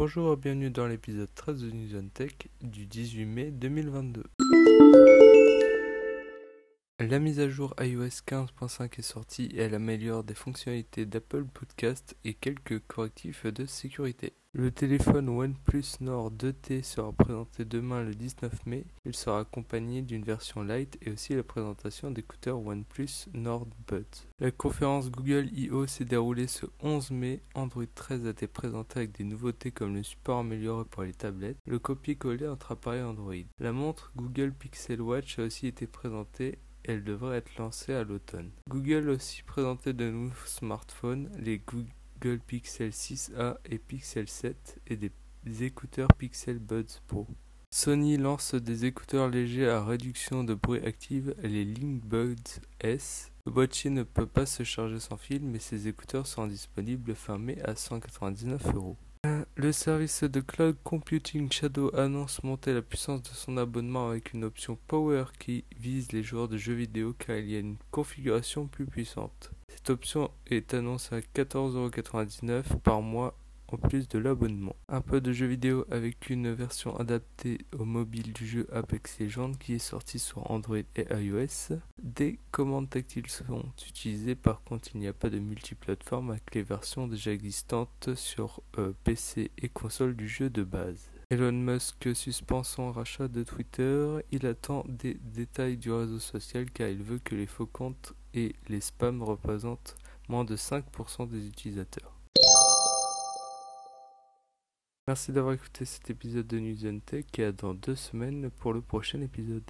Bonjour et bienvenue dans l'épisode 13 de News on Tech du 18 mai 2022. La mise à jour iOS 15.5 est sortie et elle améliore des fonctionnalités d'Apple Podcast et quelques correctifs de sécurité. Le téléphone OnePlus Nord 2T sera présenté demain le 19 mai. Il sera accompagné d'une version light et aussi la présentation d'écouteurs OnePlus Nord Buds. La conférence Google I.O. s'est déroulée ce 11 mai. Android 13 a été présenté avec des nouveautés comme le support amélioré pour les tablettes, le copier-coller entre appareils Android. La montre Google Pixel Watch a aussi été présentée elle devrait être lancée à l'automne. Google a aussi présenté de nouveaux smartphones, les Google Pixel 6a et Pixel 7 et des écouteurs Pixel Buds Pro. Sony lance des écouteurs légers à réduction de bruit active, les Link Buds S. Le boîtier ne peut pas se charger sans fil, mais ces écouteurs seront disponibles fin mai à 199 euros. Le service de cloud computing Shadow annonce monter la puissance de son abonnement avec une option Power qui vise les joueurs de jeux vidéo car il y a une configuration plus puissante. Cette option est annoncée à 14,99€ par mois en plus de l'abonnement. Un peu de jeux vidéo avec une version adaptée au mobile du jeu Apex Legends qui est sorti sur Android et iOS. Des commandes tactiles sont utilisées, par contre il n'y a pas de multiplateforme avec les versions déjà existantes sur euh, PC et console du jeu de base. Elon Musk suspend son rachat de Twitter. Il attend des détails du réseau social car il veut que les faux comptes et les spams représentent moins de 5% des utilisateurs. Merci d'avoir écouté cet épisode de News Tech et à dans deux semaines pour le prochain épisode.